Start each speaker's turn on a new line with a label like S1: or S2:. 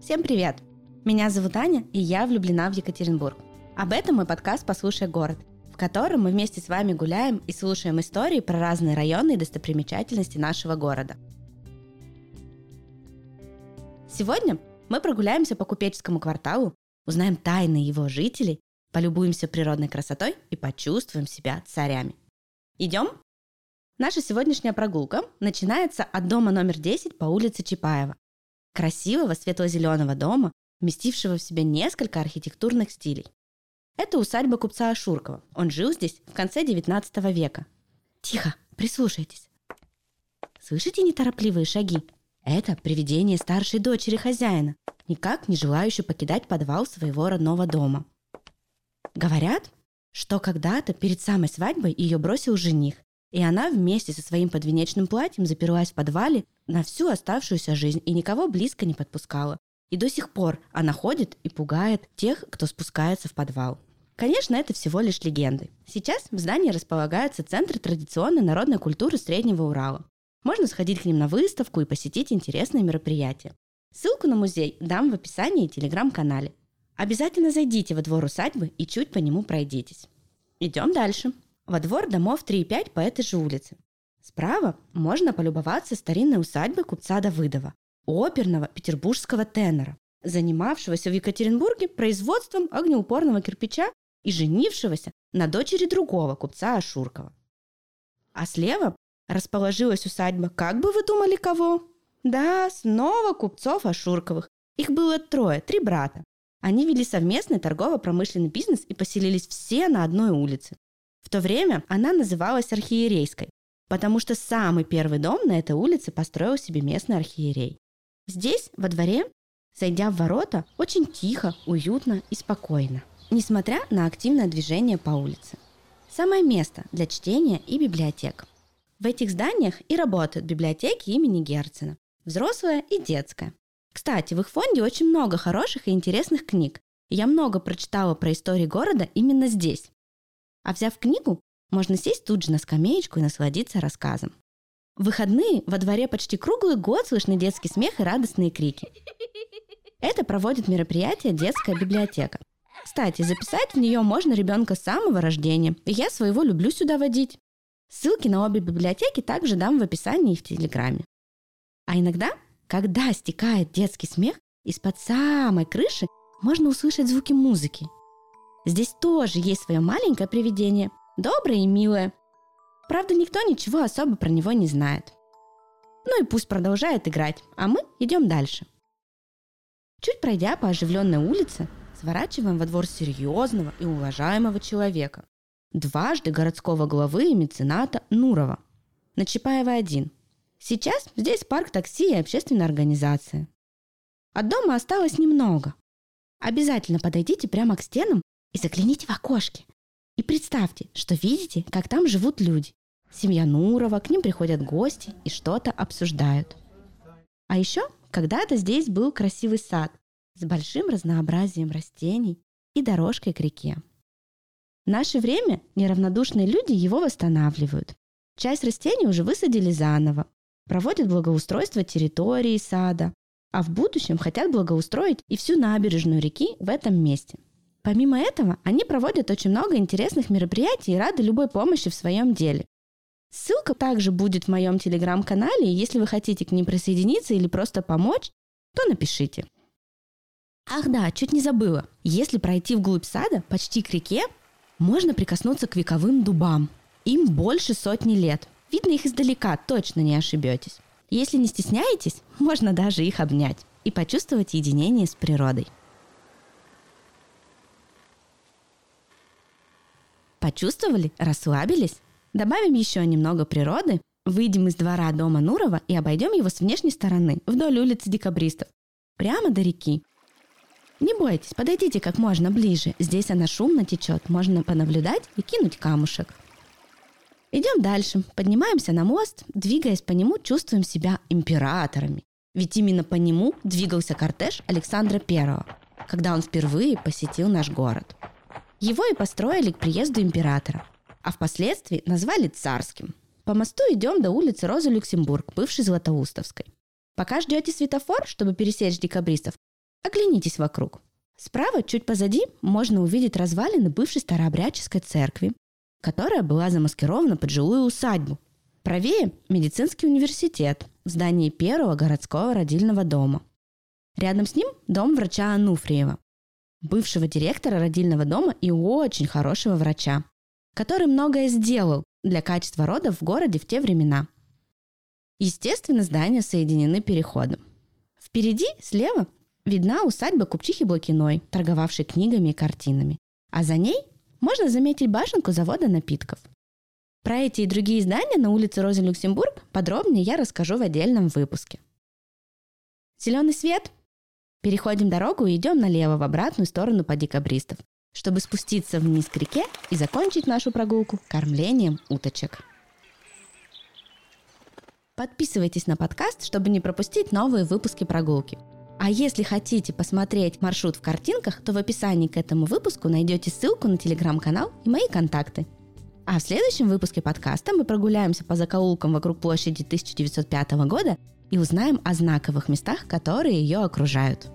S1: Всем привет! Меня зовут Аня, и я влюблена в Екатеринбург. Об этом мой подкаст «Послушай город», в котором мы вместе с вами гуляем и слушаем истории про разные районы и достопримечательности нашего города. Сегодня мы прогуляемся по Купеческому кварталу, узнаем тайны его жителей, полюбуемся природной красотой и почувствуем себя царями. Идем? Наша сегодняшняя прогулка начинается от дома номер 10 по улице Чапаева. Красивого светло-зеленого дома, вместившего в себя несколько архитектурных стилей. Это усадьба купца Ашуркова. Он жил здесь в конце 19 века. Тихо, прислушайтесь. Слышите неторопливые шаги? Это привидение старшей дочери хозяина, никак не желающей покидать подвал своего родного дома. Говорят, что когда-то перед самой свадьбой ее бросил жених, и она вместе со своим подвенечным платьем заперлась в подвале на всю оставшуюся жизнь и никого близко не подпускала. И до сих пор она ходит и пугает тех, кто спускается в подвал. Конечно, это всего лишь легенды. Сейчас в здании располагаются центры традиционной народной культуры Среднего Урала. Можно сходить к ним на выставку и посетить интересные мероприятия. Ссылку на музей дам в описании и телеграм-канале. Обязательно зайдите во двор усадьбы и чуть по нему пройдитесь. Идем дальше во двор домов 3 и 5 по этой же улице. Справа можно полюбоваться старинной усадьбой купца Давыдова, оперного петербургского тенора, занимавшегося в Екатеринбурге производством огнеупорного кирпича и женившегося на дочери другого купца Ашуркова. А слева расположилась усадьба, как бы вы думали, кого? Да, снова купцов Ашурковых. Их было трое, три брата. Они вели совместный торгово-промышленный бизнес и поселились все на одной улице. В то время она называлась Архиерейской, потому что самый первый дом на этой улице построил себе местный архиерей. Здесь, во дворе, зайдя в ворота, очень тихо, уютно и спокойно, несмотря на активное движение по улице. Самое место для чтения и библиотек. В этих зданиях и работают библиотеки имени Герцена, взрослая и детская. Кстати, в их фонде очень много хороших и интересных книг. Я много прочитала про истории города именно здесь. А взяв книгу, можно сесть тут же на скамеечку и насладиться рассказом. В выходные во дворе почти круглый год слышны детский смех и радостные крики. Это проводит мероприятие «Детская библиотека». Кстати, записать в нее можно ребенка с самого рождения, и я своего люблю сюда водить. Ссылки на обе библиотеки также дам в описании и в Телеграме. А иногда, когда стекает детский смех, из-под самой крыши можно услышать звуки музыки – Здесь тоже есть свое маленькое привидение, доброе и милое. Правда, никто ничего особо про него не знает. Ну и пусть продолжает играть, а мы идем дальше. Чуть пройдя по оживленной улице, сворачиваем во двор серьезного и уважаемого человека. Дважды городского главы и мецената Нурова. На Чапаева 1. Сейчас здесь парк такси и общественная организация. От дома осталось немного. Обязательно подойдите прямо к стенам и загляните в окошки. И представьте, что видите, как там живут люди. Семья Нурова, к ним приходят гости и что-то обсуждают. А еще когда-то здесь был красивый сад с большим разнообразием растений и дорожкой к реке. В наше время неравнодушные люди его восстанавливают. Часть растений уже высадили заново, проводят благоустройство территории сада, а в будущем хотят благоустроить и всю набережную реки в этом месте – Помимо этого, они проводят очень много интересных мероприятий и рады любой помощи в своем деле. Ссылка также будет в моем телеграм-канале, и если вы хотите к ним присоединиться или просто помочь, то напишите. Ах да, чуть не забыла. Если пройти вглубь сада, почти к реке, можно прикоснуться к вековым дубам. Им больше сотни лет. Видно их издалека, точно не ошибетесь. Если не стесняетесь, можно даже их обнять и почувствовать единение с природой. Почувствовали? Расслабились? Добавим еще немного природы, выйдем из двора дома Нурова и обойдем его с внешней стороны, вдоль улицы декабристов, прямо до реки. Не бойтесь, подойдите как можно ближе. Здесь она шумно течет, можно понаблюдать и кинуть камушек. Идем дальше, поднимаемся на мост, двигаясь по нему, чувствуем себя императорами. Ведь именно по нему двигался кортеж Александра I, когда он впервые посетил наш город. Его и построили к приезду императора, а впоследствии назвали царским. По мосту идем до улицы Роза Люксембург, бывшей Златоустовской. Пока ждете светофор, чтобы пересечь декабристов, Оглянитесь вокруг. Справа, чуть позади, можно увидеть развалины бывшей старообрядческой церкви, которая была замаскирована под жилую усадьбу. Правее – медицинский университет в здании первого городского родильного дома. Рядом с ним дом врача Ануфриева, бывшего директора родильного дома и очень хорошего врача, который многое сделал для качества родов в городе в те времена. Естественно, здания соединены переходом. Впереди, слева, видна усадьба купчихи Блокиной, торговавшей книгами и картинами. А за ней можно заметить башенку завода напитков. Про эти и другие здания на улице Розе Люксембург подробнее я расскажу в отдельном выпуске. Зеленый свет. Переходим дорогу и идем налево в обратную сторону по декабристов, чтобы спуститься вниз к реке и закончить нашу прогулку кормлением уточек. Подписывайтесь на подкаст, чтобы не пропустить новые выпуски прогулки – а если хотите посмотреть маршрут в картинках, то в описании к этому выпуску найдете ссылку на телеграм-канал и мои контакты. А в следующем выпуске подкаста мы прогуляемся по закоулкам вокруг площади 1905 года и узнаем о знаковых местах, которые ее окружают.